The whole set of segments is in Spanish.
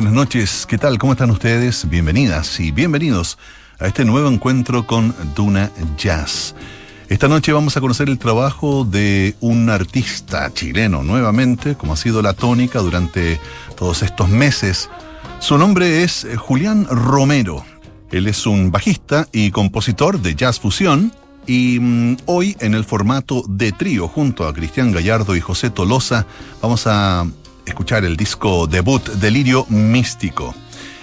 buenas noches. ¿Qué tal? ¿Cómo están ustedes? Bienvenidas y bienvenidos a este nuevo encuentro con Duna Jazz. Esta noche vamos a conocer el trabajo de un artista chileno nuevamente, como ha sido la tónica durante todos estos meses. Su nombre es Julián Romero. Él es un bajista y compositor de jazz fusión y mm, hoy en el formato de trío junto a Cristian Gallardo y José Tolosa vamos a escuchar el disco debut Delirio Místico.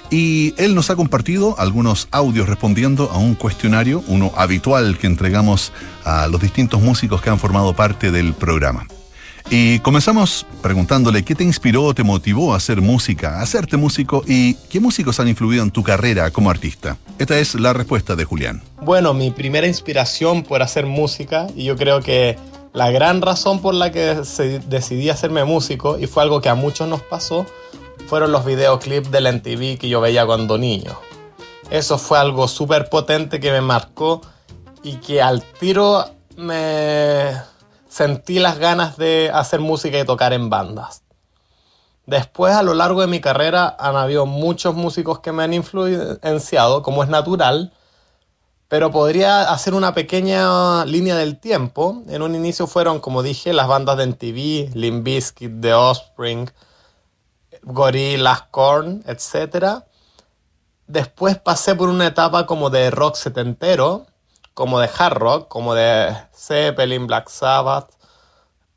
Y él nos ha compartido algunos audios respondiendo a un cuestionario, uno habitual que entregamos a los distintos músicos que han formado parte del programa. Y comenzamos preguntándole qué te inspiró o te motivó a hacer música, a hacerte músico y qué músicos han influido en tu carrera como artista. Esta es la respuesta de Julián. Bueno, mi primera inspiración por hacer música, y yo creo que la gran razón por la que decidí hacerme músico, y fue algo que a muchos nos pasó, fueron los videoclips del MTV que yo veía cuando niño. Eso fue algo súper potente que me marcó y que al tiro me sentí las ganas de hacer música y tocar en bandas. Después, a lo largo de mi carrera, han habido muchos músicos que me han influenciado, como es natural, pero podría hacer una pequeña línea del tiempo. En un inicio fueron, como dije, las bandas de MTV, Limp Bizkit, The Offspring, Gorillaz, Korn, etc. Después pasé por una etapa como de rock setentero, como de hard rock, como de Zeppelin, Black Sabbath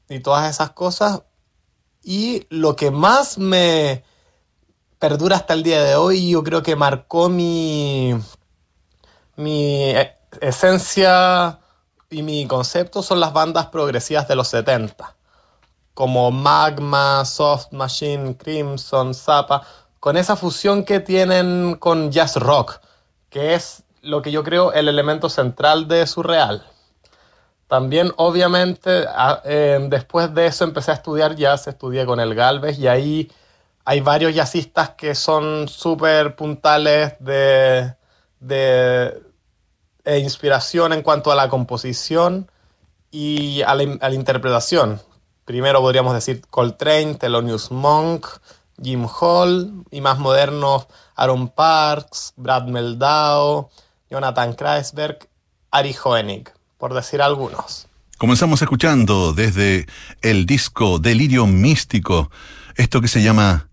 y todas esas cosas. Y lo que más me perdura hasta el día de hoy, yo creo que marcó mi mi eh, esencia y mi concepto son las bandas progresivas de los 70, como Magma, Soft Machine, Crimson, Zappa, con esa fusión que tienen con jazz rock, que es lo que yo creo el elemento central de Surreal. También, obviamente, eh, después de eso empecé a estudiar jazz, estudié con el Galvez y ahí hay varios jazzistas que son súper puntales de, de, e inspiración en cuanto a la composición y a la, interpretación. Primero podríamos decir Coltrane, Thelonious Monk, Jim Hall y más modernos Aaron Parks, Brad Meldau, Jonathan Kreisberg, Ari Hoenig, por decir algunos. Comenzamos escuchando desde el disco Delirio Místico, esto que se llama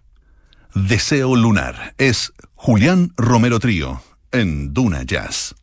Deseo Lunar. Es Julián Romero Trío en Duna Jazz.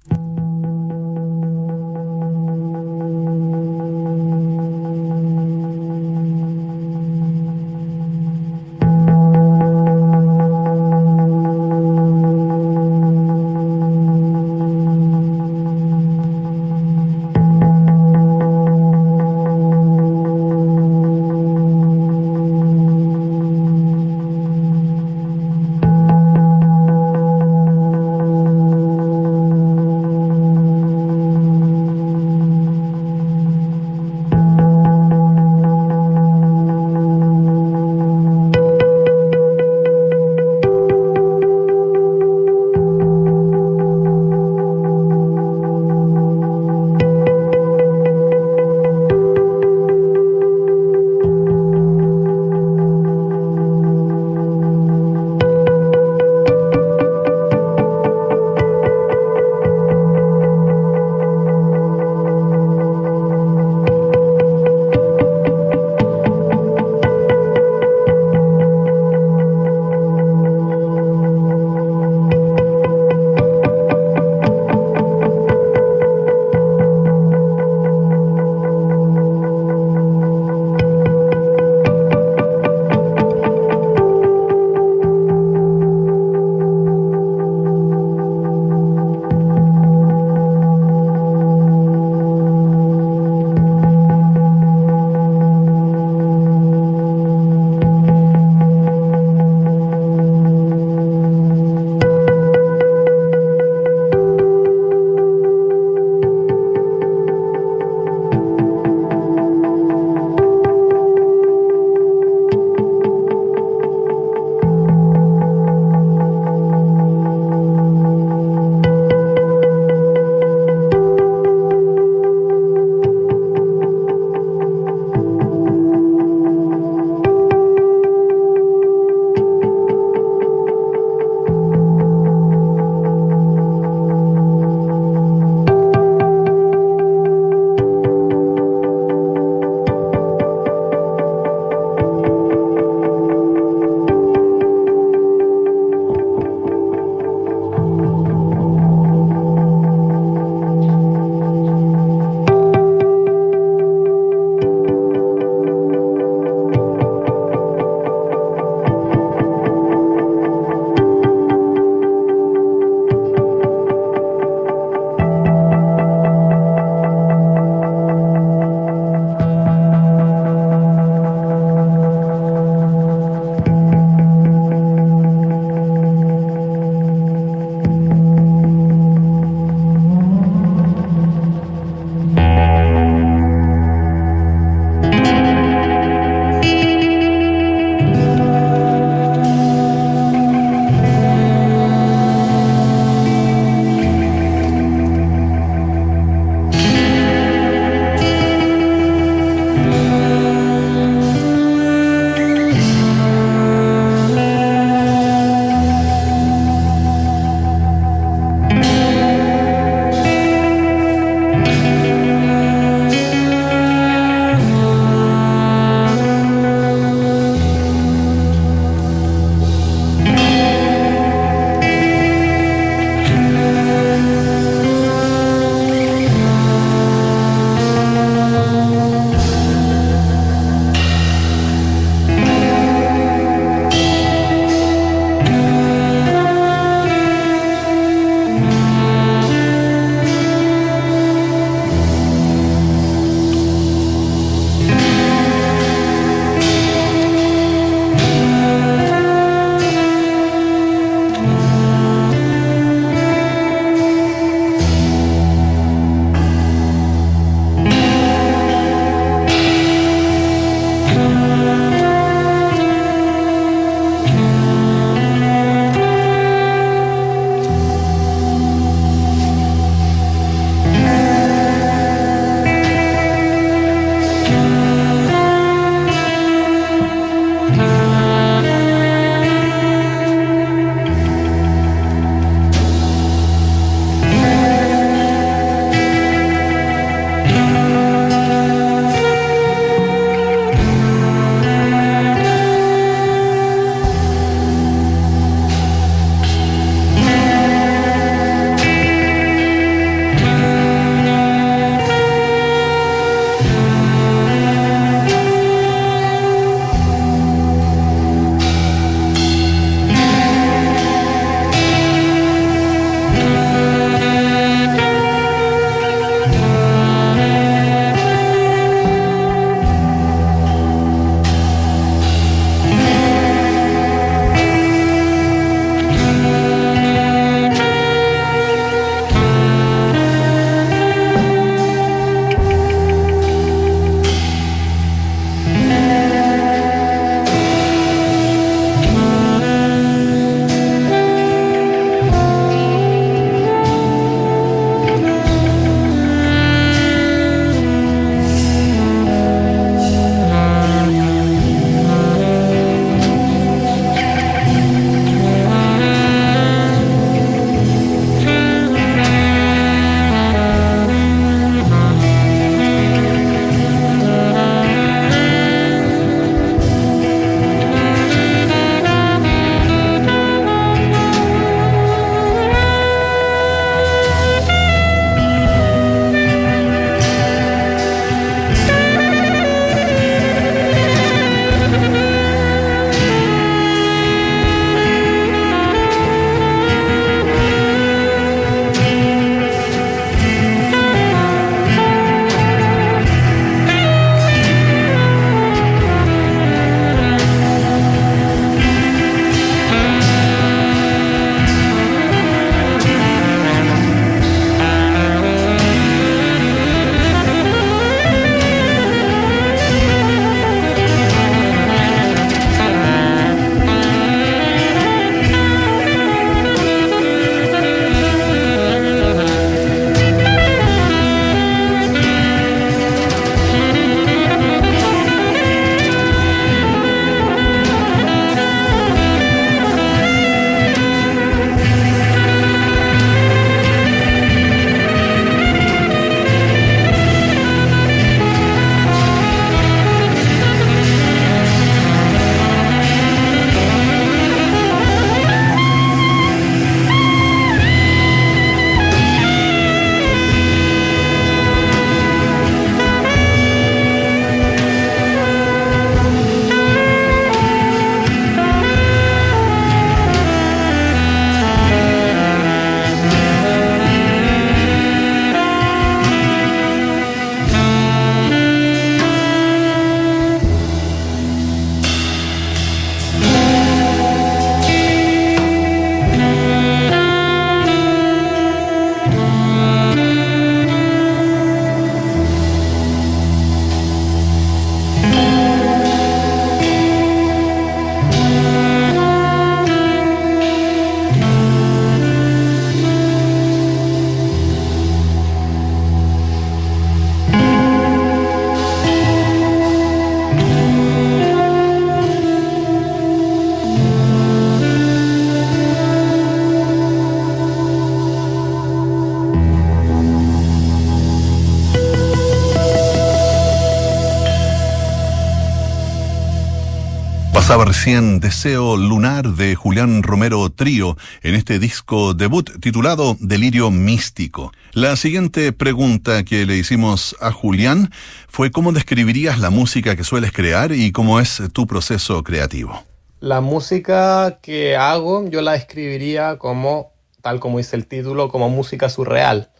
Pasaba recién Deseo Lunar de Julián Romero Trío en este disco debut titulado Delirio Místico. La siguiente pregunta que le hicimos a Julián fue cómo describirías la música que sueles crear y cómo es tu proceso creativo. La música que hago yo la describiría como, tal como dice el título, como música surreal.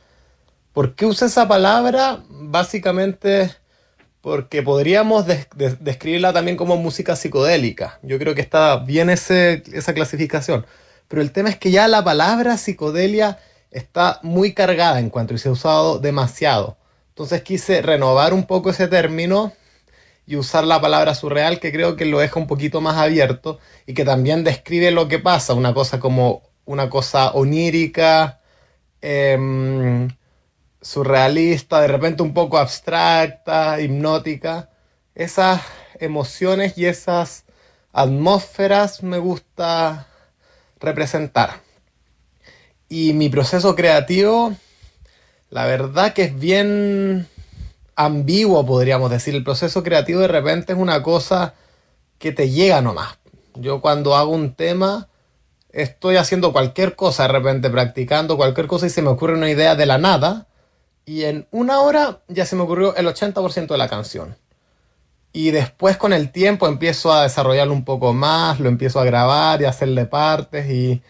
¿Por qué uso esa palabra? Básicamente porque podríamos describirla también como música psicodélica. Yo creo que está bien ese, esa clasificación. Pero el tema es que ya la palabra psicodelia está muy cargada en cuanto y se ha usado demasiado. Entonces quise renovar un poco ese término y usar la palabra surreal que creo que lo deja un poquito más abierto y que también describe lo que pasa, una cosa como una cosa onírica, em, surrealista, de repente un poco abstracta, hipnótica. Esas emociones y esas atmósferas me gusta representar. Y mi proceso creativo, la verdad que es bien ambiguo, podríamos decir. El proceso creativo de repente es una cosa que te llega nomás. Yo cuando hago un tema, estoy haciendo cualquier cosa, de repente practicando cualquier cosa y se me ocurre una idea de la nada y en una hora ya se me ocurrió el 80% de la canción. Y después con el tiempo empiezo a desarrollarlo un poco más, lo empiezo a grabar y a hacerle partes y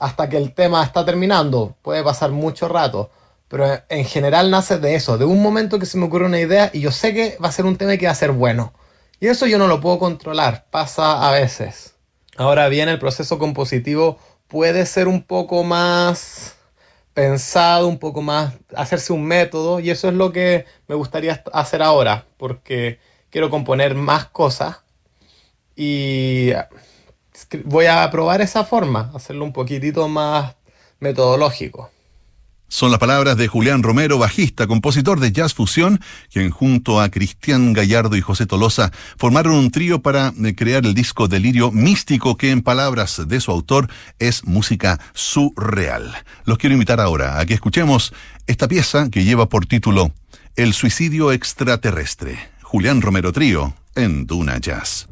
hasta que el tema está terminando. Puede pasar mucho rato, pero en general nace de eso, de un momento que se me ocurre una idea y yo sé que va a ser un tema que va a ser bueno. Y eso yo no lo puedo controlar, pasa a veces. Ahora bien, el proceso compositivo puede ser un poco más pensado, un poco más, hacerse un método y eso es lo que me gustaría hacer ahora, porque quiero componer más cosas y voy a probar esa forma, hacerlo un poquitito más metodológico. Son las palabras de Julián Romero, bajista, compositor de jazz fusión, quien junto a Cristian Gallardo y José Tolosa formaron un trío para eh, crear el disco Delirio Místico, que en palabras de su autor es música surreal. Los quiero invitar ahora a que escuchemos esta pieza que lleva por título El suicidio extraterrestre. Julián Romero Trío en Duna Jazz.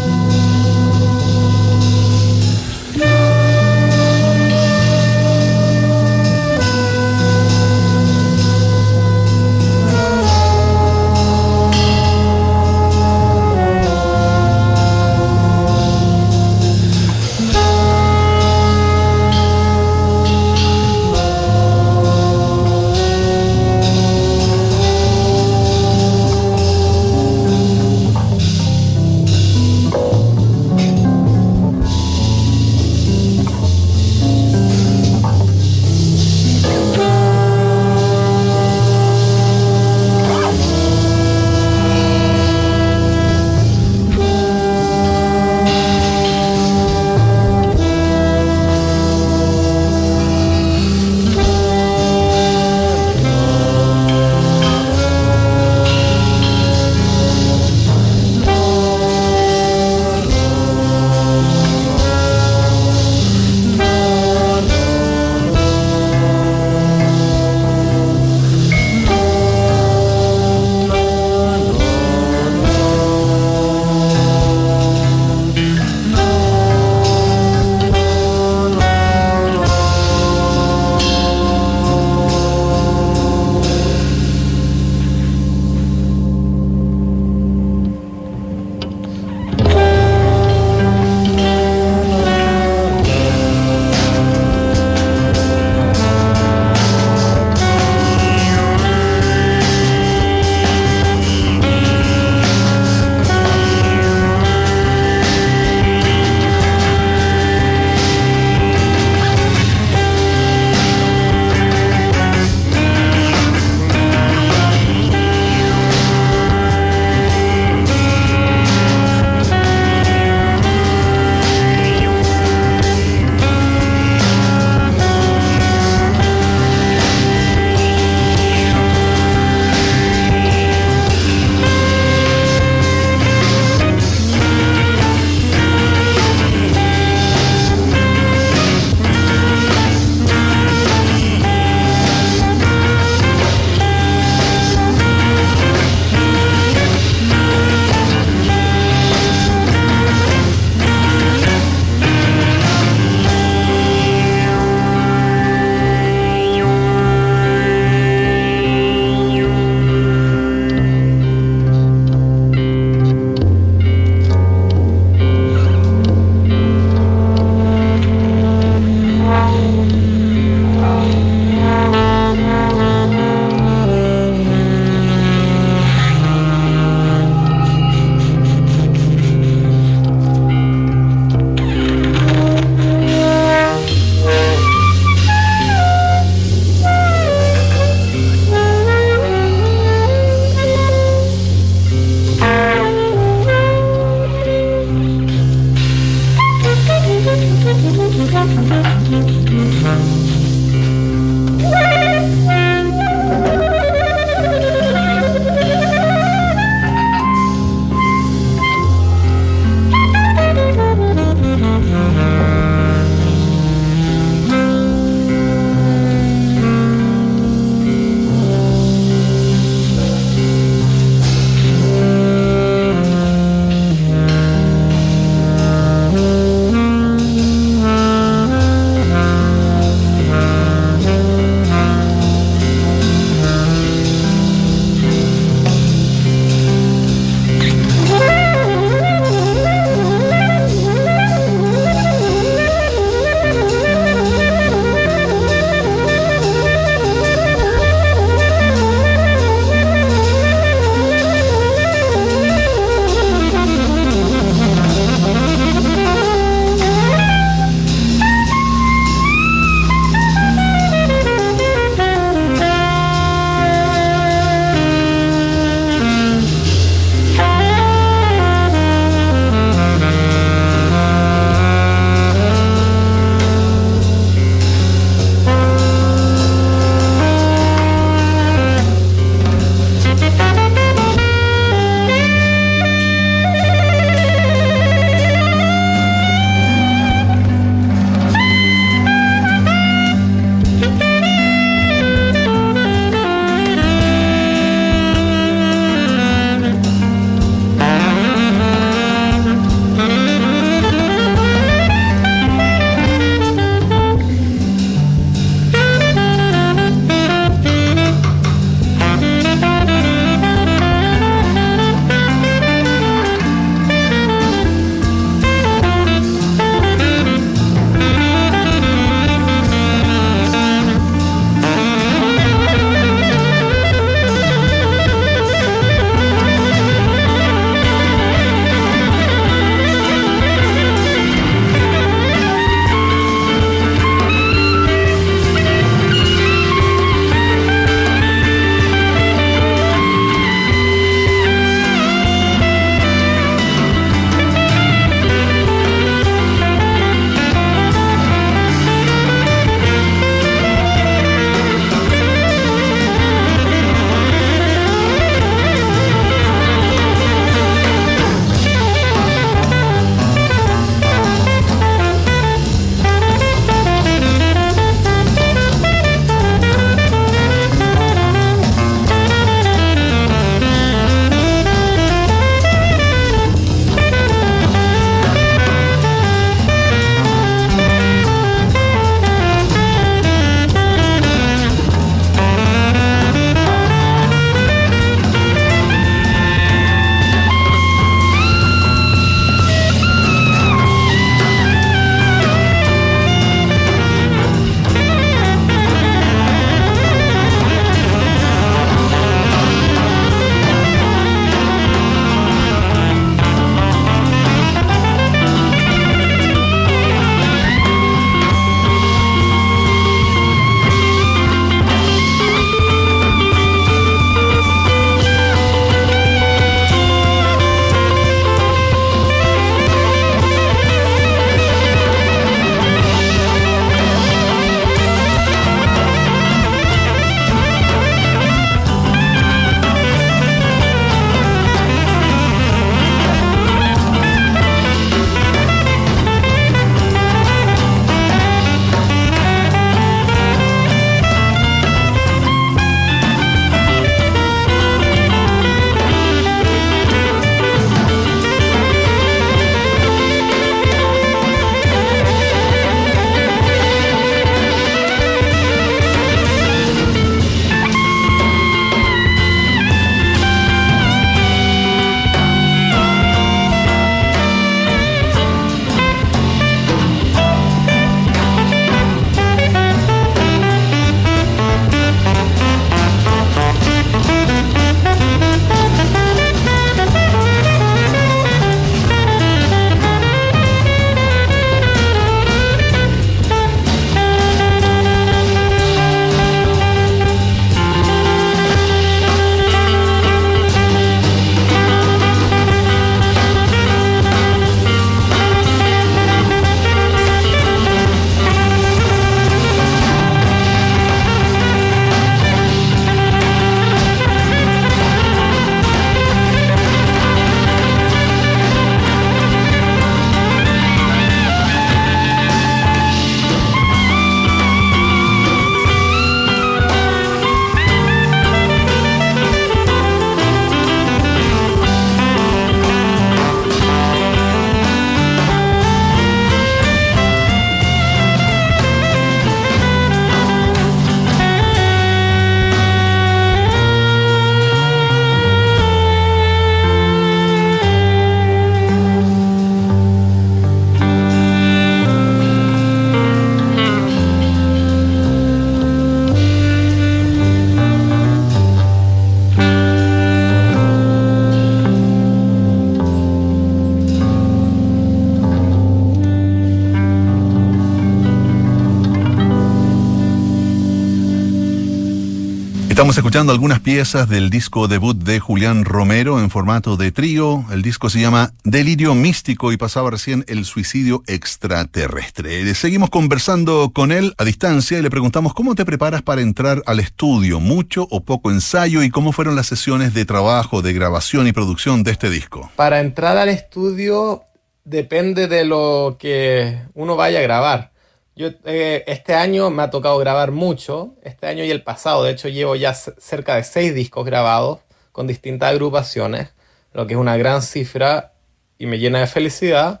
Estamos escuchando algunas piezas del disco debut de Julián Romero en formato de trío. El disco se llama Delirio Místico y pasaba recién El Suicidio Extraterrestre. Seguimos conversando con él a distancia y le preguntamos cómo te preparas para entrar al estudio, mucho o poco ensayo y cómo fueron las sesiones de trabajo, de grabación y producción de este disco. Para entrar al estudio depende de lo que uno vaya a grabar. Yo eh, este año me ha tocado grabar mucho, este año y el pasado, de hecho llevo ya cerca de seis discos grabados con distintas agrupaciones, lo que es una gran cifra y me llena de felicidad.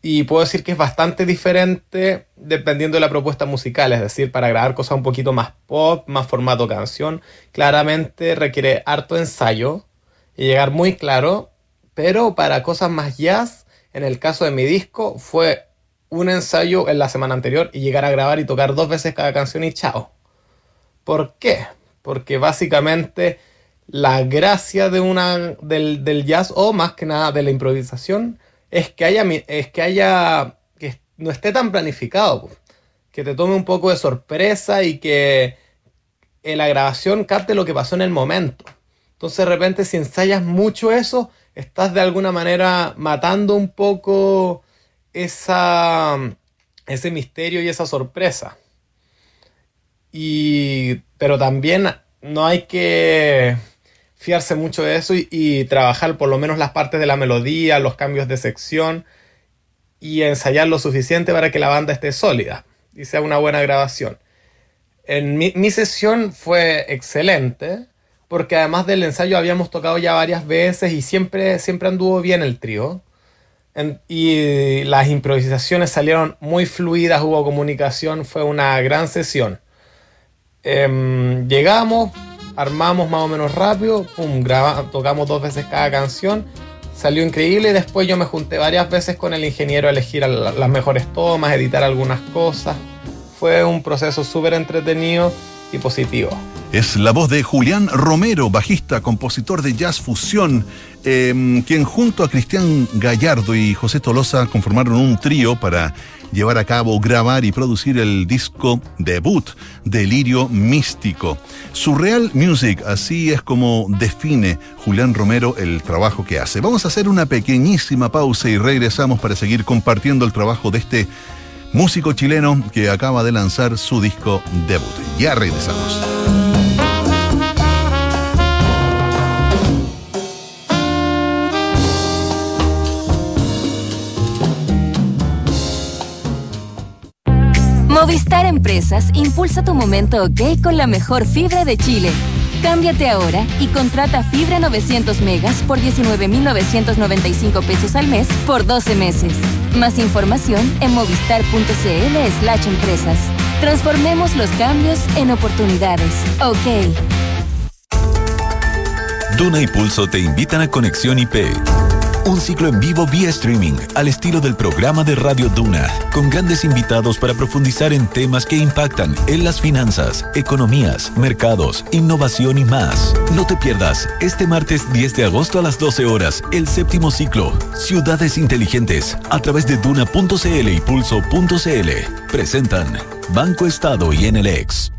Y puedo decir que es bastante diferente dependiendo de la propuesta musical, es decir, para grabar cosas un poquito más pop, más formato canción, claramente requiere harto ensayo y llegar muy claro, pero para cosas más jazz, en el caso de mi disco, fue un ensayo en la semana anterior y llegar a grabar y tocar dos veces cada canción y chao. ¿Por qué? Porque básicamente la gracia de una, del, jazz o más que nada de la improvisación es que haya, es que haya, que no esté tan planificado, que te tome un poco de sorpresa y que en la grabación capte lo que pasó en el momento. Entonces de repente si ensayas mucho eso, estás de alguna manera matando un poco esa, ese misterio y esa sorpresa. Y, pero también no hay que fiarse mucho de eso y, trabajar por lo menos las partes de la melodía, los cambios de sección y ensayar lo suficiente para que la banda esté sólida y sea una buena grabación. En mi, mi sesión fue excelente porque además del ensayo habíamos tocado ya varias veces y siempre, siempre anduvo bien el trío y las improvisaciones salieron muy fluidas, hubo comunicación, fue una gran sesión. Em, llegamos, armamos más o menos rápido, pum, tocamos dos veces cada canción, salió increíble y después yo me junté varias veces con el ingeniero a elegir las mejores tomas, editar algunas cosas. Fue un proceso súper entretenido y positivo. Es la voz de Julián Romero, bajista, compositor de jazz fusión, em, quien junto a Cristian Gallardo y José Tolosa conformaron un trío para llevar a cabo, grabar y producir el disco debut, Delirio Místico. Surreal Music, así es como define Julián Romero el trabajo que hace. Vamos a hacer una pequeñísima pausa y regresamos para seguir compartiendo el trabajo de este músico chileno que acaba de lanzar su disco debut. Ya regresamos. Movistar Empresas impulsa tu momento OK con la mejor fibra de Chile. Cámbiate ahora y contrata fibra 900 megas por 19.995 pesos al mes por 12 meses. Más información en movistar.cl slash empresas. Transformemos los cambios en oportunidades. OK. Duna y Pulso te invitan a Conexión IP un ciclo en vivo vía streaming al estilo del programa de Radio Duna, con grandes invitados para profundizar en temas que impactan en las finanzas, economías, mercados, innovación y más. No te pierdas este martes 10 de agosto a las 12 horas el séptimo ciclo Ciudades Inteligentes a través de duna.cl y pulso.cl. Presentan Banco Estado y NLX.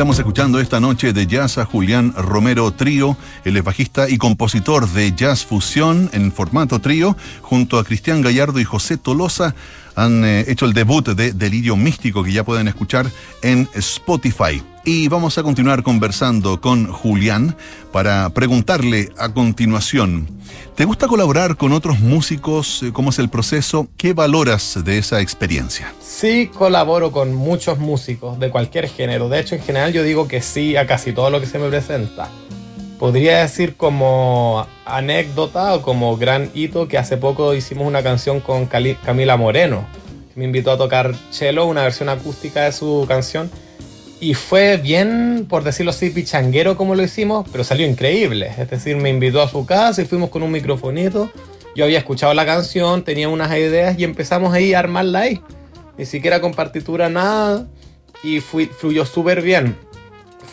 Estamos escuchando esta noche de jazz a Julián Romero Trío, el bajista y compositor de jazz fusión en formato trío, junto a Cristian Gallardo y José Tolosa. Han eh, hecho el debut de Delirio Místico que ya pueden escuchar en Spotify. Y vamos a continuar conversando con Julián para preguntarle a continuación, ¿te gusta colaborar con otros músicos? ¿Cómo es el proceso? ¿Qué valoras de esa experiencia? Sí, colaboro con muchos músicos de cualquier género. De hecho, en general yo digo que sí a casi todo lo que se me presenta. Podría decir como anécdota o como gran hito que hace poco hicimos una canción con Camila Moreno. me invitó a tocar cello, una versión acústica de su canción y fue bien, por decirlo así, pichanguero como lo hicimos, pero salió increíble. Es decir, me invitó a su casa y fuimos con un microfonito. Yo había escuchado la canción, tenía unas ideas y empezamos ahí a armarla ahí. Ni siquiera con partitura, nada. Y fluyó súper bien.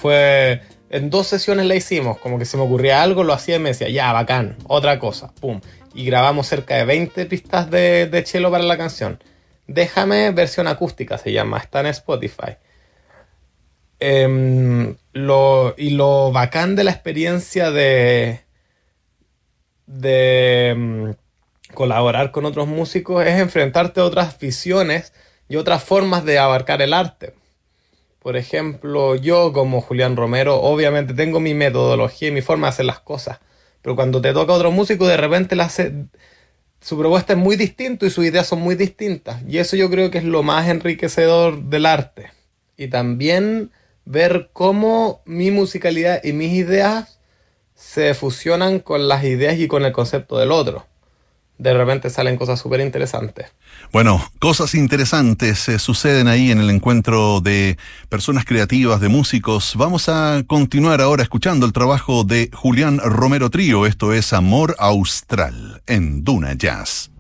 Fue en dos sesiones la hicimos, como que se me ocurría algo, lo hacía y me decía, ya, bacán, otra cosa, pum. Y grabamos cerca de 20 pistas de, de cello para la canción. Déjame versión acústica, se llama, está en Spotify. Em, y lo bacán de la experiencia de, de em, colaborar con otros músicos es enfrentarte a otras visiones y otras formas de abarcar el arte. Por ejemplo, yo como Julián Romero, obviamente tengo mi metodología y mi forma de hacer las cosas, pero cuando te toca otro músico, de repente la su propuesta es muy distinta y sus ideas son muy distintas. Y eso yo creo que es lo más enriquecedor del arte. Y también ver cómo mi musicalidad y mis ideas se fusionan con las ideas y con el concepto del otro de repente salen cosas súper interesantes. Bueno, cosas interesantes se suceden ahí en el encuentro de personas creativas, de músicos. Vamos a continuar ahora escuchando el trabajo de Julián Romero Trío. Esto es Amor Austral en Duna Jazz.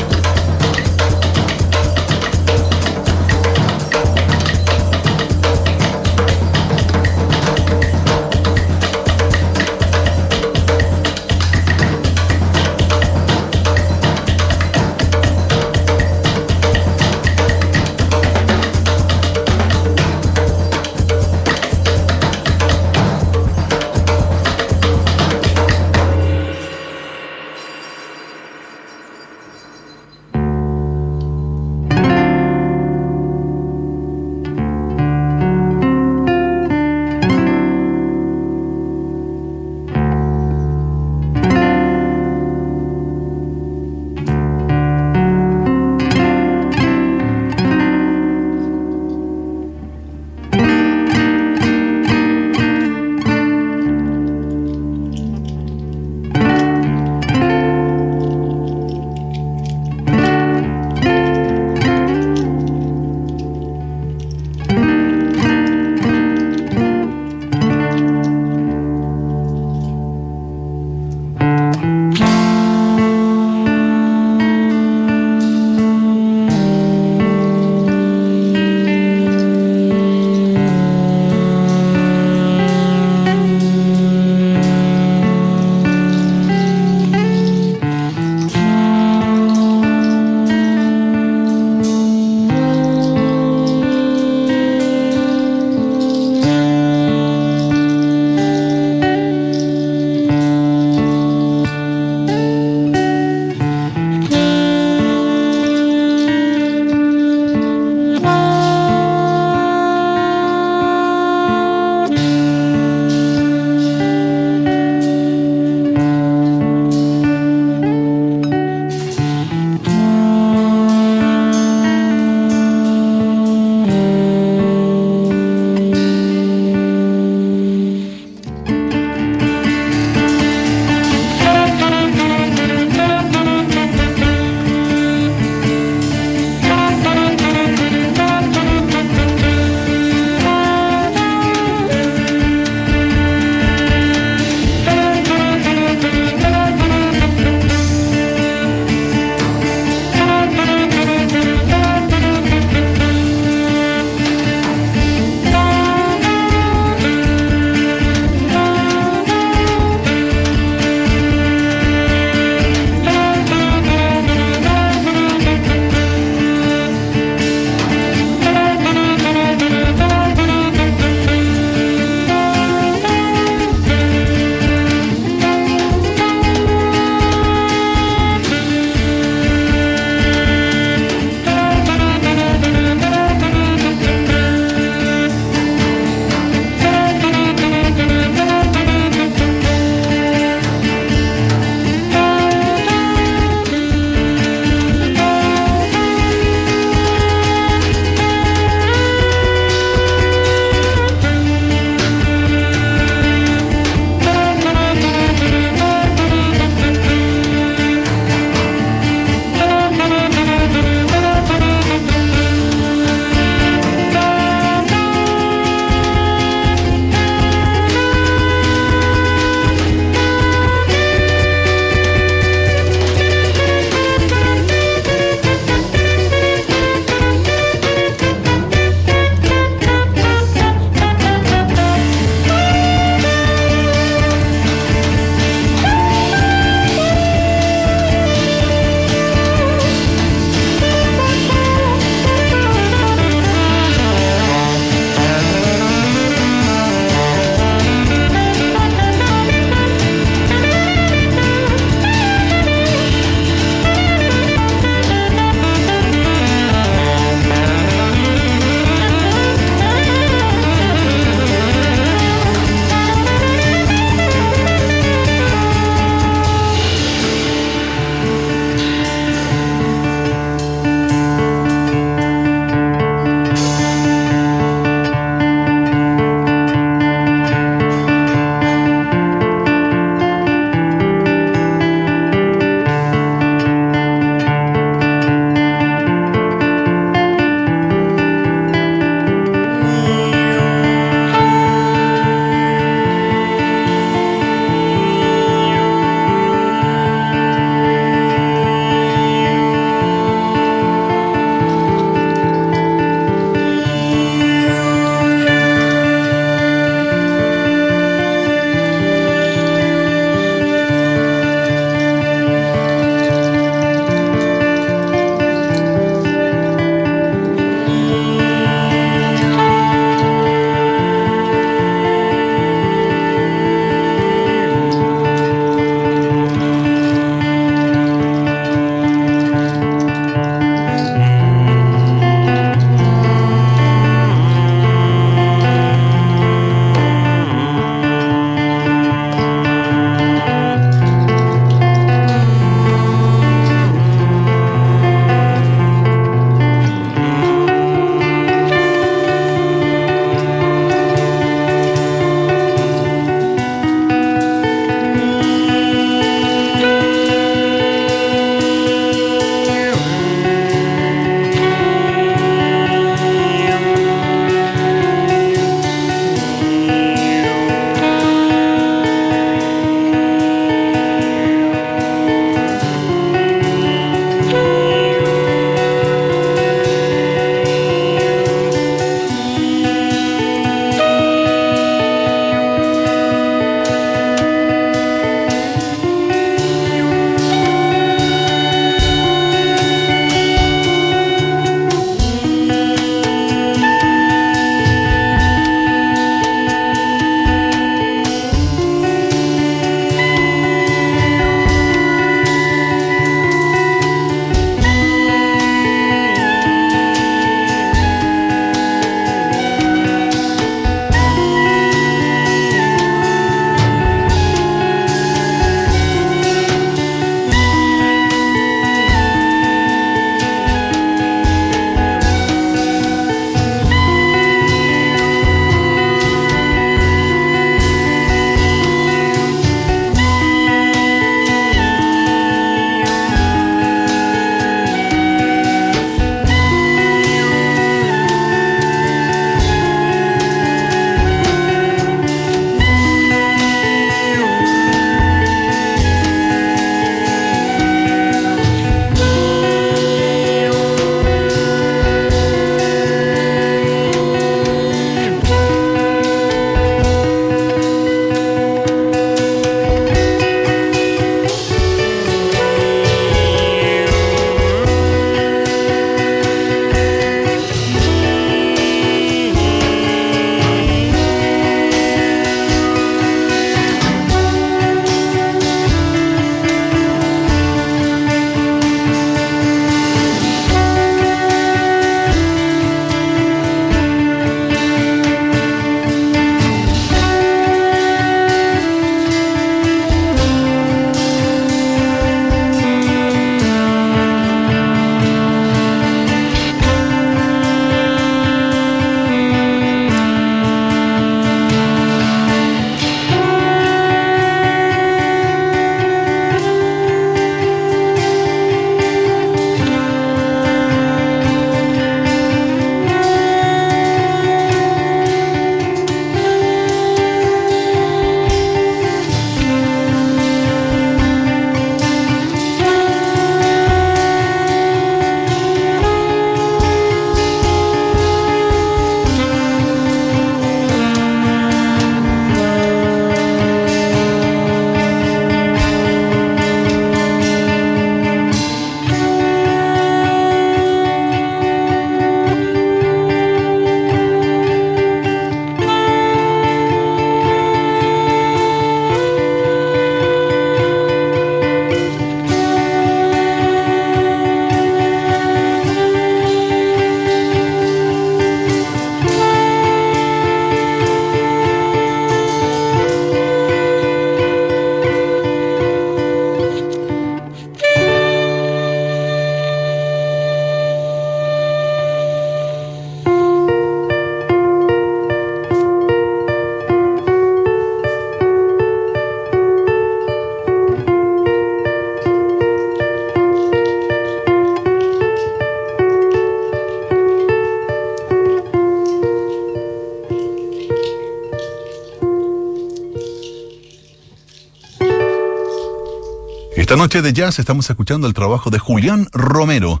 Noche de jazz estamos escuchando el trabajo de Julián Romero.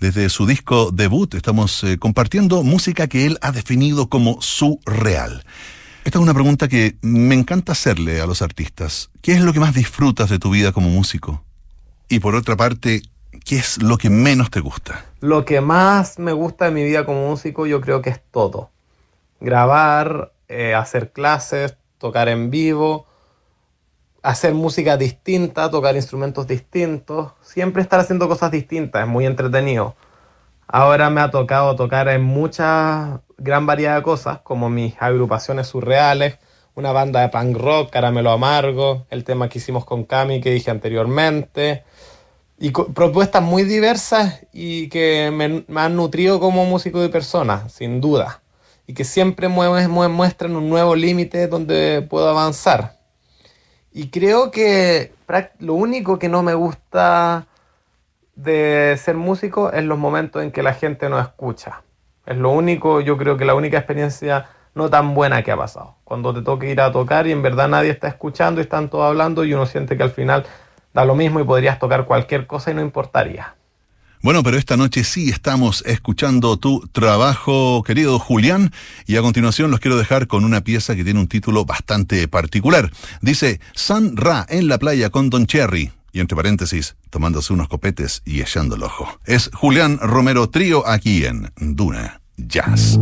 Desde su disco debut estamos eh, compartiendo música que él ha definido como su real. Esta es una pregunta que me encanta hacerle a los artistas. ¿Qué es lo que más disfrutas de tu vida como músico? Y por otra parte, ¿qué es lo que menos te gusta? Lo que más me gusta de mi vida como músico yo creo que es todo. Grabar, eh, hacer clases, tocar en vivo, hacer música distinta, tocar instrumentos distintos, siempre estar haciendo cosas distintas, es muy entretenido. Ahora me ha tocado tocar en mucha gran variedad de cosas, como mis agrupaciones surreales, una banda de punk rock, Caramelo Amargo, el tema que hicimos con Cami que dije anteriormente, y propuestas muy diversas y que me, han nutrido como músico y persona, sin duda, y que siempre muestran un nuevo límite donde puedo avanzar. Y creo que lo único que no me gusta de ser músico es los momentos en que la gente no escucha. Es lo único, yo creo que la única experiencia no tan buena que ha pasado. Cuando te toca ir a tocar y en verdad nadie está escuchando y están todos hablando y uno siente que al final da lo mismo y podrías tocar cualquier cosa y no importaría. Bueno, pero esta noche sí estamos escuchando tu trabajo, querido Julián, y a continuación los quiero dejar con una pieza que tiene un título bastante particular. Dice San Ra en la playa con Don Cherry, y entre paréntesis, tomándose unos copetes y echando el ojo. Es Julián Romero Trío aquí en Duna Jazz.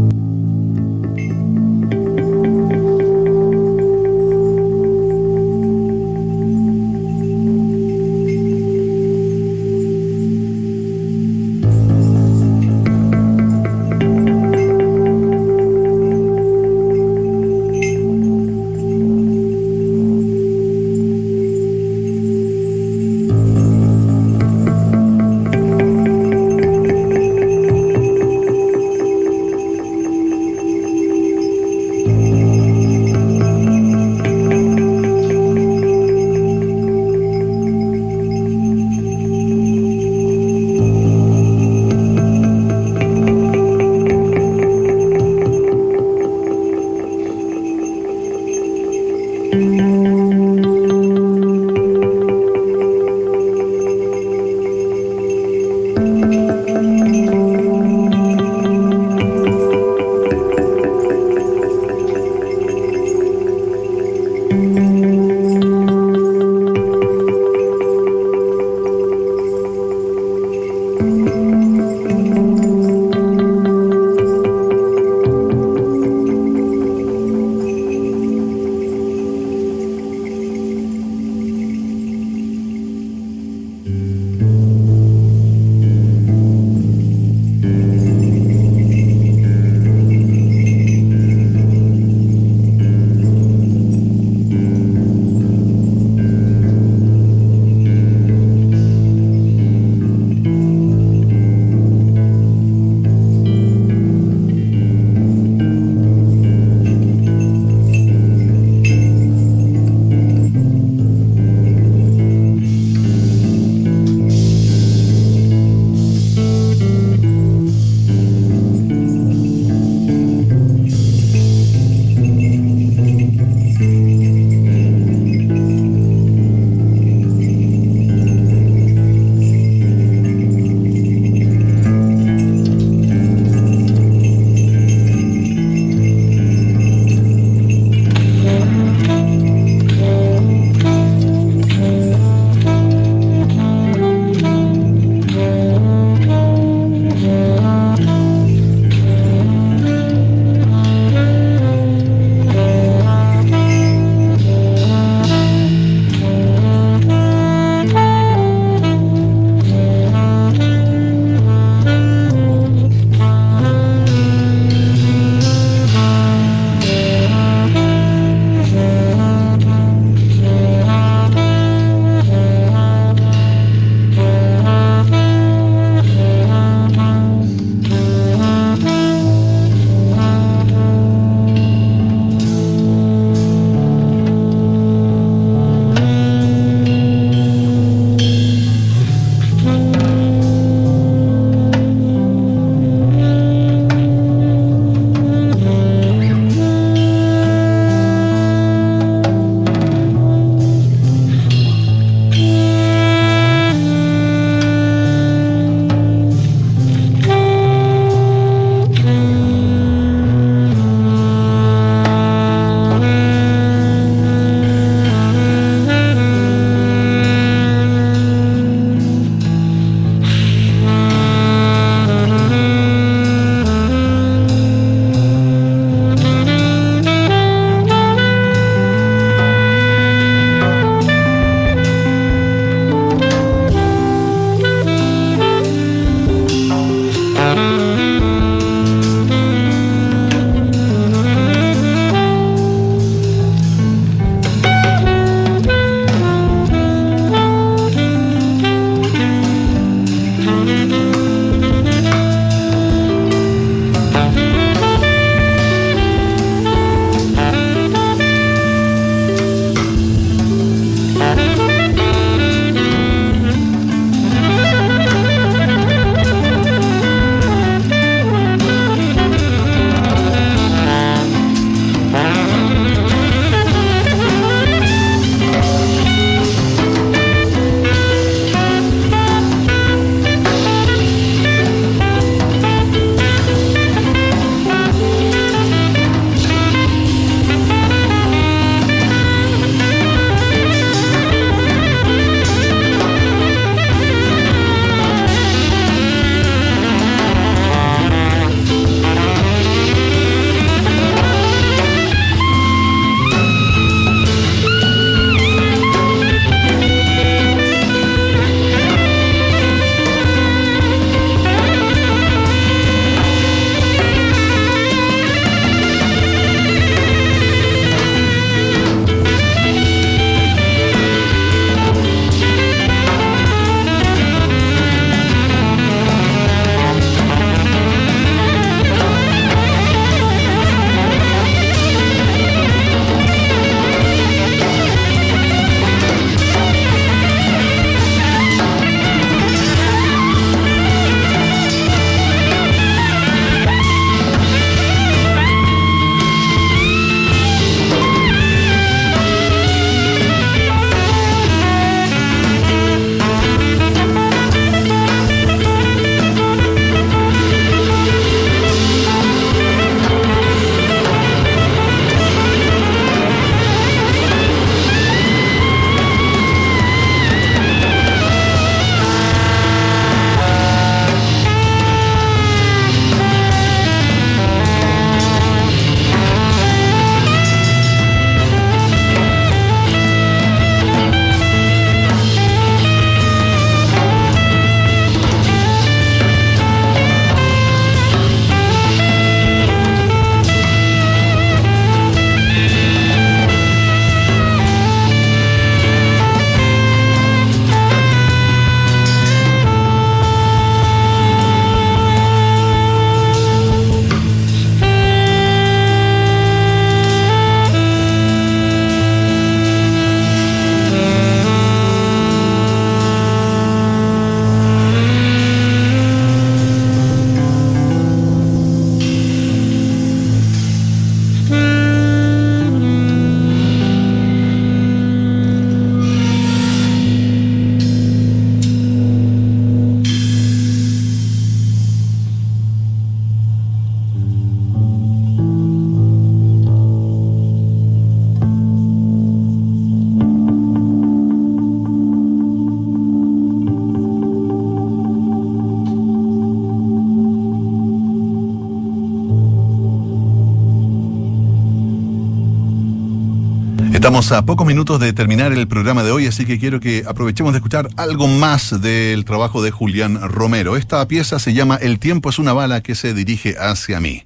A pocos minutos de terminar el programa de hoy, así que quiero que aprovechemos de escuchar algo más del trabajo de Julián Romero. Esta pieza se llama El tiempo es una bala que se dirige hacia mí.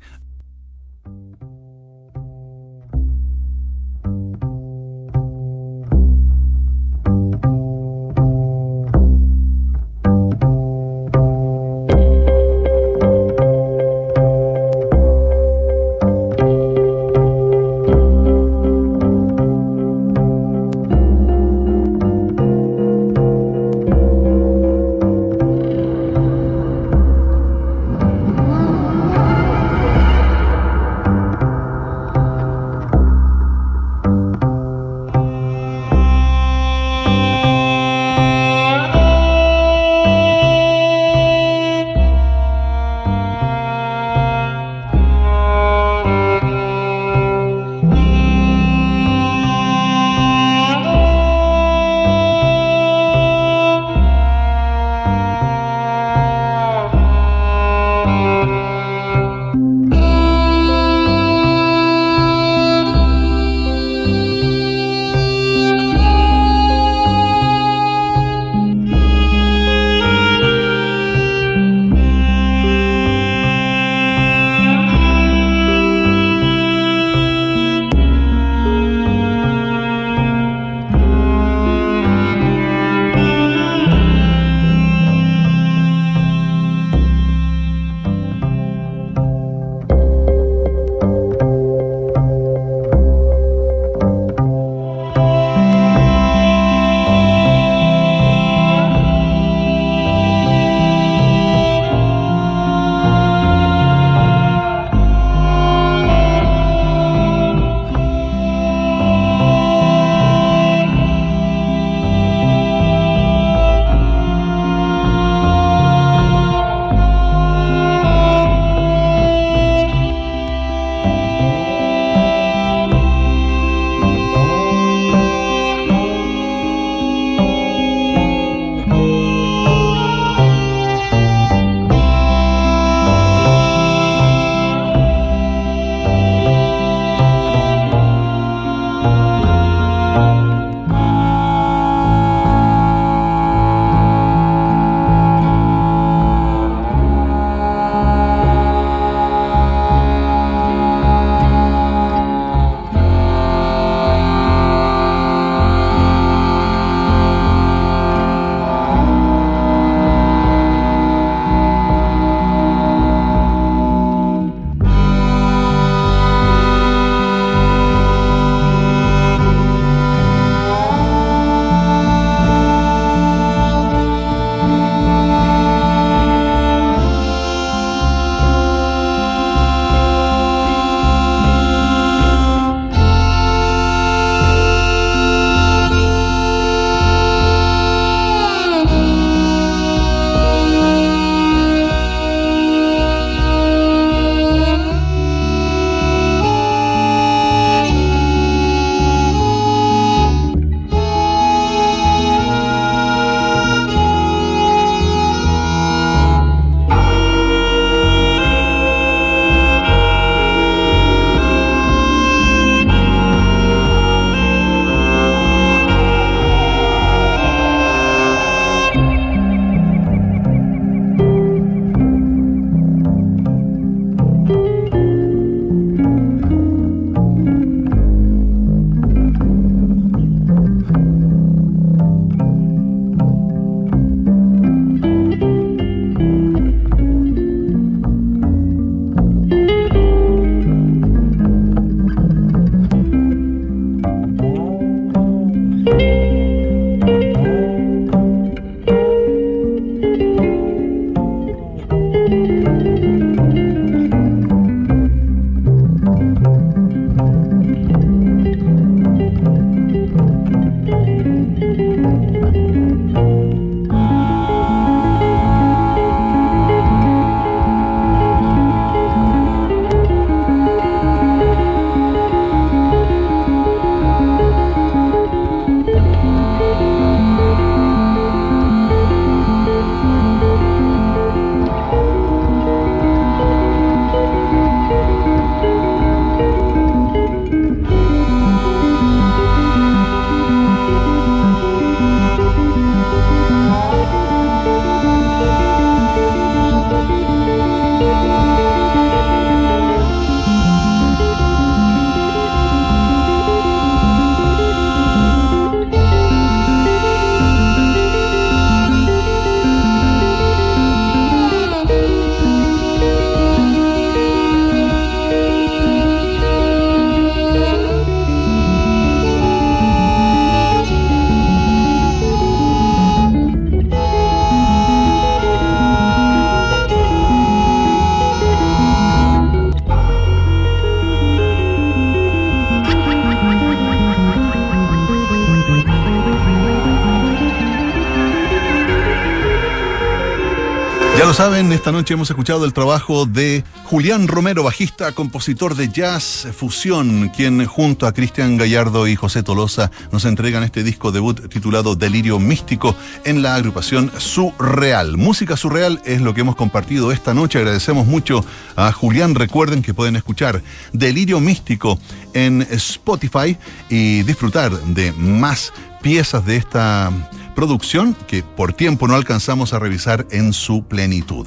Lo saben, esta noche hemos escuchado el trabajo de Julián Romero, bajista, compositor de jazz fusión, quien junto a Cristian Gallardo y José Tolosa nos entregan este disco debut titulado Delirio Místico en la agrupación Surreal. Música surreal es lo que hemos compartido esta noche. Agradecemos mucho a Julián. Recuerden que pueden escuchar Delirio Místico en Spotify y disfrutar de más piezas de esta producción que por tiempo no alcanzamos a revisar en su plenitud.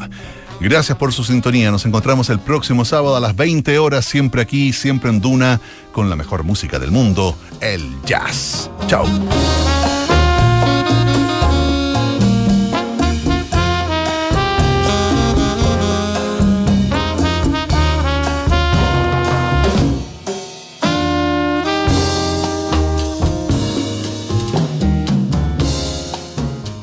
Gracias por su sintonía. Nos encontramos el próximo sábado a las 20 horas, siempre aquí, siempre en Duna, con la mejor música del mundo, el jazz. Chao.